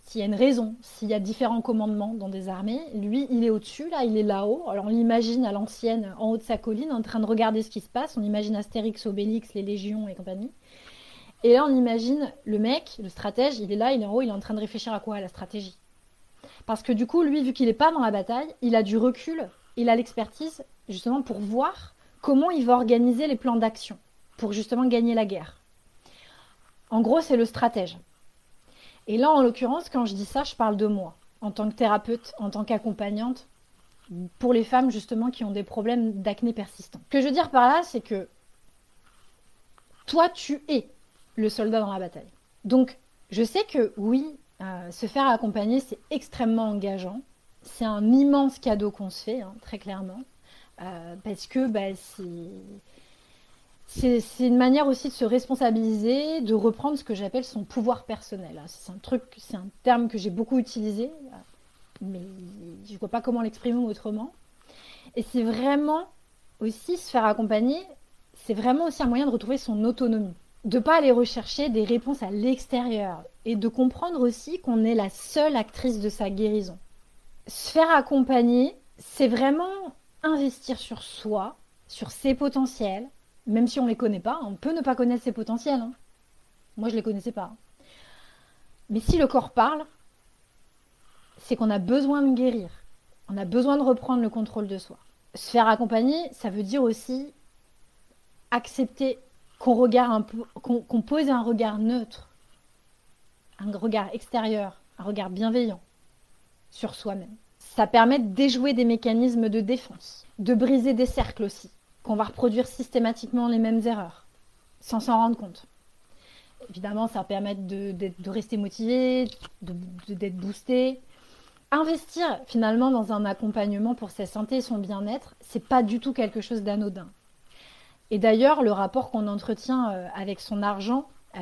s'il y a une raison, s'il y a différents commandements dans des armées, lui, il est au-dessus, là, il est là-haut. Alors on l'imagine à l'ancienne, en haut de sa colline, en train de regarder ce qui se passe. On imagine Astérix, Obélix, les légions et compagnie. Et là, on imagine le mec, le stratège, il est là, il est en haut, il est en train de réfléchir à quoi? À la stratégie. Parce que du coup, lui, vu qu'il n'est pas dans la bataille, il a du recul, il a l'expertise, justement, pour voir comment il va organiser les plans d'action, pour justement gagner la guerre. En gros, c'est le stratège. Et là, en l'occurrence, quand je dis ça, je parle de moi, en tant que thérapeute, en tant qu'accompagnante, pour les femmes justement qui ont des problèmes d'acné persistant. Ce que je veux dire par là, c'est que toi, tu es le soldat dans la bataille. Donc, je sais que oui, euh, se faire accompagner, c'est extrêmement engageant. C'est un immense cadeau qu'on se fait, hein, très clairement. Euh, parce que bah, c'est c'est une manière aussi de se responsabiliser, de reprendre ce que j'appelle son pouvoir personnel. C'est un truc, c'est un terme que j'ai beaucoup utilisé, mais je ne vois pas comment l'exprimer autrement. Et c'est vraiment aussi se faire accompagner, c'est vraiment aussi un moyen de retrouver son autonomie. De pas aller rechercher des réponses à l'extérieur et de comprendre aussi qu'on est la seule actrice de sa guérison. Se faire accompagner, c'est vraiment investir sur soi, sur ses potentiels, même si on ne les connaît pas, on peut ne pas connaître ses potentiels. Hein. Moi, je ne les connaissais pas. Mais si le corps parle, c'est qu'on a besoin de guérir. On a besoin de reprendre le contrôle de soi. Se faire accompagner, ça veut dire aussi accepter qu'on regarde pose un regard neutre, un regard extérieur un regard bienveillant sur soi-même. Ça permet de déjouer des mécanismes de défense, de briser des cercles aussi, qu'on va reproduire systématiquement les mêmes erreurs, sans s'en rendre compte. Évidemment, ça permet de, de rester motivé, d'être boosté. Investir finalement dans un accompagnement pour sa santé et son bien-être, c'est pas du tout quelque chose d'anodin. Et d'ailleurs, le rapport qu'on entretient euh, avec son argent, euh,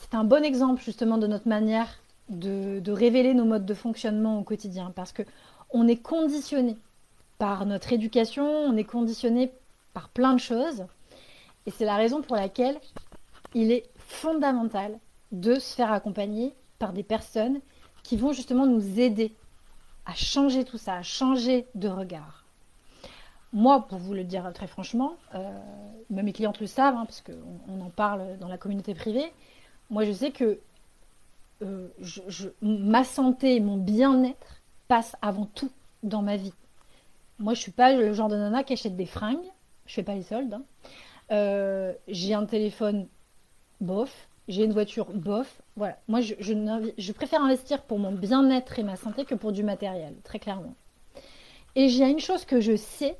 c'est un bon exemple justement de notre manière de, révéler nos modes de fonctionnement au quotidien, parce que on est conditionné par notre éducation, on est conditionné par plein de choses, et c'est la raison pour laquelle il est fondamental de se faire accompagner par des personnes qui vont justement nous aider à changer tout ça, à changer de regard. Moi, pour vous le dire très franchement, euh, même mes clientes le savent, hein, parce qu'on en parle dans la communauté privée, moi je sais que euh, ma santé et mon bien-être passent avant tout dans ma vie. Moi, je suis pas le genre de nana qui achète des fringues. Je fais pas les soldes. Hein. Euh, j'ai un téléphone bof. J'ai une voiture bof. Voilà. Moi, je, je, préfère investir pour mon bien-être et ma santé que pour du matériel, très clairement. Et j'ai une chose que je sais,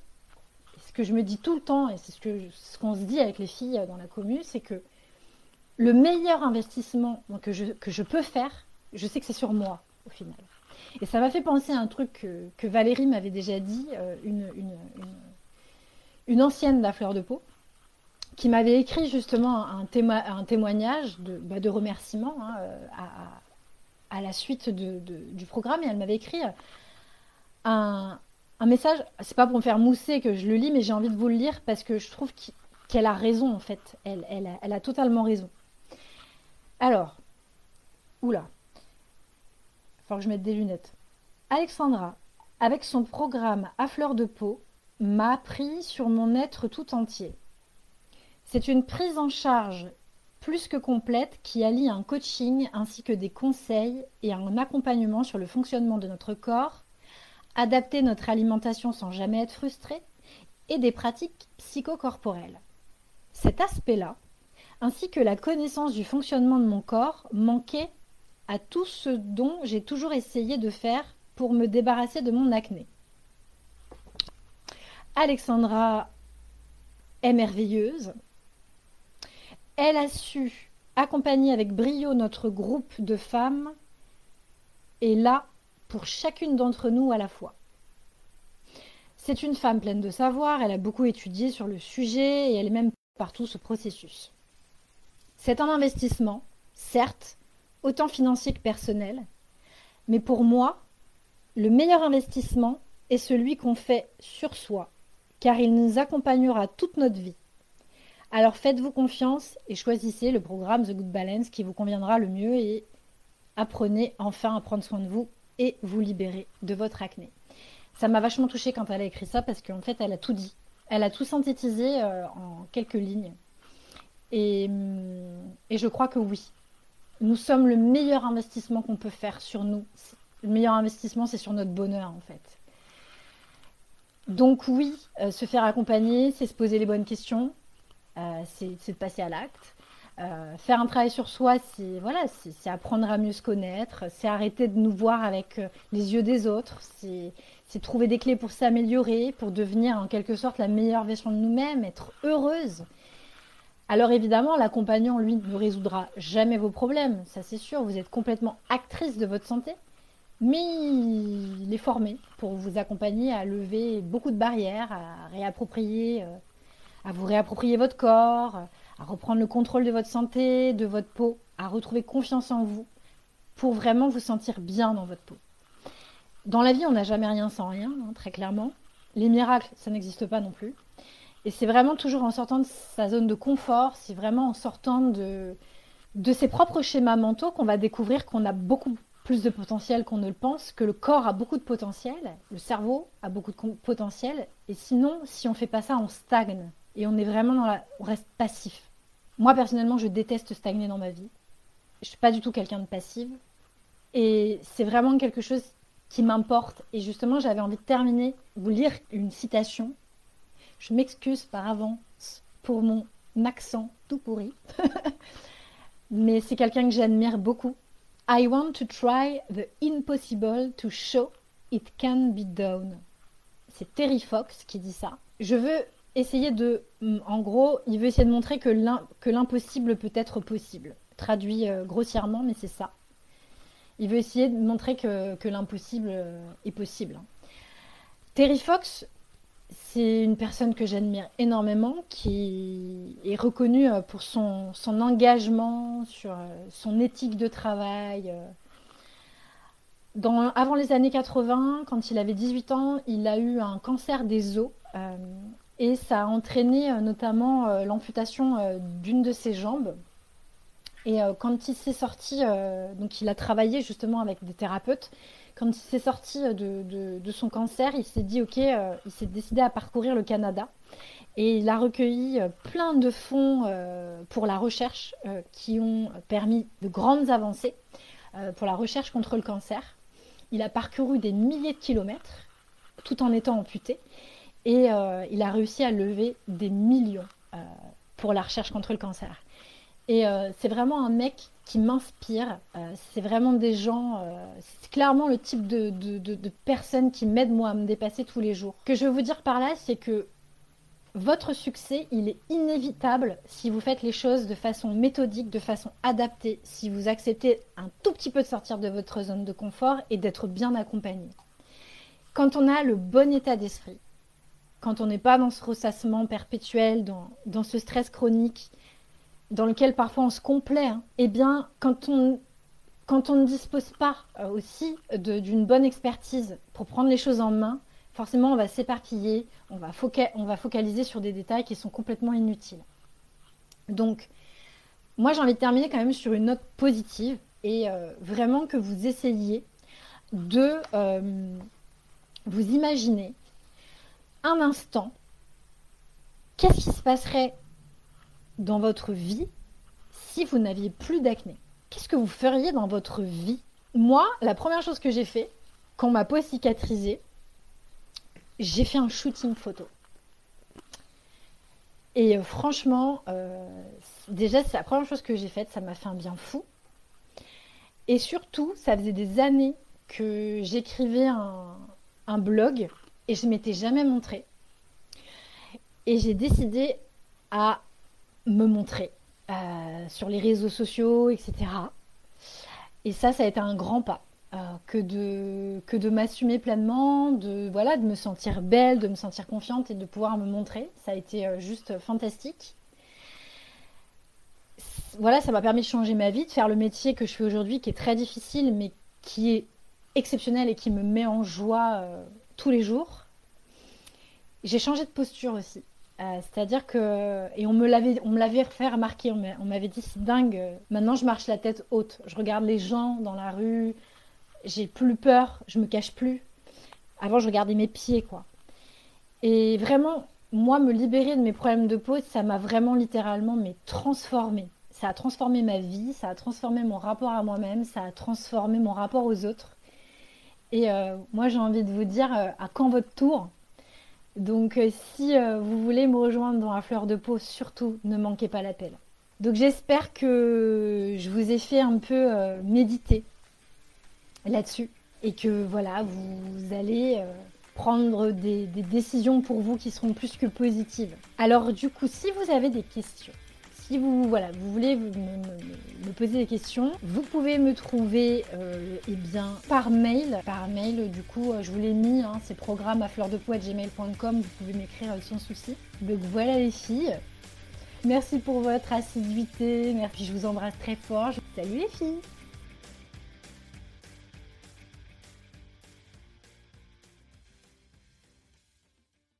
ce que je me dis tout le temps, et c'est ce qu'on se dit avec les filles dans la commune, c'est que le meilleur investissement que je peux faire, je sais que c'est sur moi, au final. Et ça m'a fait penser à un truc que, Valérie m'avait déjà dit, euh, une, une, ancienne de la fleur de peau, qui m'avait écrit justement un, un témoignage de, bah, de remerciement hein, euh, à, la suite du programme, et elle m'avait écrit un, un message, c'est pas pour me faire mousser que je le lis, mais j'ai envie de vous le lire parce que je trouve qu'elle a raison en fait, elle, elle, elle a totalement raison. Alors, oula, faut que je mette des lunettes. Alexandra, avec son programme à fleur de peau, m'a appris sur mon être tout entier. C'est une prise en charge plus que complète qui allie un coaching ainsi que des conseils et un accompagnement sur le fonctionnement de notre corps, adapter notre alimentation sans jamais être frustré et des pratiques psychocorporelles. Cet aspect-là, ainsi que la connaissance du fonctionnement de mon corps manquait à tout ce dont j'ai toujours essayé de faire pour me débarrasser de mon acné. Alexandra est merveilleuse. Elle a su accompagner avec brio notre groupe de femmes et là pour chacune d'entre nous à la fois. C'est une femme pleine de savoir, elle a beaucoup étudié sur le sujet et elle est même partout ce processus. C'est un investissement, certes, autant financier que personnel, mais pour moi, le meilleur investissement est celui qu'on fait sur soi, car il nous accompagnera toute notre vie. Alors faites-vous confiance et choisissez le programme The Good Balance qui vous conviendra le mieux et apprenez enfin à prendre soin de vous et vous libérer de votre acné. Ça m'a vachement touchée quand elle a écrit ça parce qu'en fait elle a tout dit. Elle a tout synthétisé euh, en quelques lignes. Et, je crois que oui. Nous sommes le meilleur investissement qu'on peut faire sur nous. Le meilleur investissement, c'est sur notre bonheur, en fait. Donc oui, euh, se faire accompagner, c'est se poser les bonnes questions, euh, c'est de passer à l'acte. Euh, faire un travail sur soi, c'est voilà, c'est apprendre à mieux se connaître, c'est arrêter de nous voir avec les yeux des autres, c'est trouver des clés pour s'améliorer, pour devenir en quelque sorte la meilleure version de nous-mêmes, être heureuse. Alors évidemment, l'accompagnant, lui, ne résoudra jamais vos problèmes, ça c'est sûr, vous êtes complètement actrice de votre santé, mais il est formé pour vous accompagner à lever beaucoup de barrières, à réapproprier, euh, à vous réapproprier votre corps, à reprendre le contrôle de votre santé, de votre peau, à retrouver confiance en vous, pour vraiment vous sentir bien dans votre peau. Dans la vie, on n'a jamais rien sans rien, hein, très clairement. Les miracles, ça n'existe pas non plus. Et c'est vraiment toujours en sortant de sa zone de confort, c'est vraiment en sortant de, de ses propres schémas mentaux qu'on va découvrir qu'on a beaucoup plus de potentiel qu'on ne le pense, que le corps a beaucoup de potentiel, le cerveau a beaucoup de potentiel, et sinon, si on fait pas ça, on stagne et on est vraiment dans la, on reste passif. Moi personnellement, je déteste stagner dans ma vie. Je suis pas du tout quelqu'un de passive, et c'est vraiment quelque chose qui m'importe. Et justement, j'avais envie de terminer, vous lire une citation je m'excuse par avance pour mon accent tout pourri. *laughs* Mais c'est quelqu'un que j'admire beaucoup I want to try the impossible to show it can be done. C'est Terry Fox qui dit ça. Je veux essayer de. En gros, il veut essayer de montrer que l'impossible peut être possible. Traduit euh, grossièrement, mais c'est ça. Il veut essayer de montrer que, l'impossible euh, est possible. Terry Fox, c'est une personne que j'admire énormément, qui est reconnue euh, pour son, engagement, sur euh, son éthique de travail. Dans, avant les années 80, quand il avait 18 ans, il a eu un cancer des os et ça a entraîné notamment l'amputation d'une de ses jambes. Et euh, quand il s'est sorti, euh, donc il a travaillé justement avec des thérapeutes, quand il s'est sorti de, son cancer, il s'est dit, ok, euh, il s'est décidé à parcourir le Canada. Et il a recueilli plein de fonds pour la recherche qui ont permis de grandes avancées pour la recherche contre le cancer. Il a parcouru des milliers de kilomètres tout en étant amputé. Et il a réussi à lever des millions pour la recherche contre le cancer. Et euh, c'est vraiment un mec qui m'inspire. Euh, c'est vraiment des gens, euh, c'est clairement le type de, de, personnes qui m'aident moi à me dépasser tous les jours. Ce que je veux vous dire par là, c'est que votre succès, il est inévitable si vous faites les choses de façon méthodique, de façon adaptée, si vous acceptez un tout petit peu de sortir de votre zone de confort et d'être bien accompagné. Quand on a le bon état d'esprit, quand on n'est pas dans ce ressassement perpétuel, dans ce stress chronique, dans lequel parfois on se complaît, hein, eh bien, quand on, quand on ne dispose pas euh, aussi d'une bonne expertise pour prendre les choses en main, forcément on va s'éparpiller, on, va focaliser sur des détails qui sont complètement inutiles. Donc, moi j'ai envie de terminer quand même sur une note positive et euh, vraiment que vous essayiez de euh, vous imaginer un instant qu'est-ce qui se passerait dans votre vie si vous n'aviez plus d'acné? Qu'est-ce que vous feriez dans votre vie? Moi, la première chose que j'ai fait, quand ma peau cicatrisée, j'ai fait un shooting photo. Et euh, franchement, euh, déjà, c'est la première chose que j'ai faite, ça m'a fait un bien fou. Et surtout, ça faisait des années que j'écrivais un, un blog et je ne m'étais jamais montrée. Et j'ai décidé à me montrer euh, sur les réseaux sociaux, etc. Et ça, ça a été un grand pas. Euh, que de, m'assumer pleinement, de, voilà, de me sentir belle, de me sentir confiante et de pouvoir me montrer. Ça a été euh, juste fantastique. Voilà, ça m'a permis de changer ma vie, de faire le métier que je fais aujourd'hui, qui est très difficile, mais qui est exceptionnel et qui me met en joie tous les jours. J'ai changé de posture aussi. Euh, c'est-à-dire que, et on me l'avait, fait remarquer, on m'avait dit c'est dingue, maintenant je marche la tête haute, je regarde les gens dans la rue, j'ai plus peur, je me cache plus. Avant je regardais mes pieds quoi. Et vraiment, moi me libérer de mes problèmes de peau, ça m'a vraiment littéralement mais transformé. Ça a transformé ma vie, ça a transformé mon rapport à moi-même, ça a transformé mon rapport aux autres. Et euh, moi j'ai envie de vous dire, euh, à quand votre tour donc euh, si euh, vous voulez me rejoindre dans la fleur de peau, surtout ne manquez pas l'appel. Donc j'espère que je vous ai fait un peu euh, méditer là-dessus et que voilà, vous allez prendre des, décisions pour vous qui seront plus que positives. Alors du coup, si vous avez des questions, si vous, voilà, vous voulez me, poser des questions, vous pouvez me trouver euh, eh bien, par mail. Par mail, du coup, euh, je vous l'ai mis, hein, c'est programme à fleur de gmail.com, vous pouvez m'écrire sans souci. Donc voilà les filles. Merci pour votre assiduité, merci, je vous embrasse très fort. Salut les filles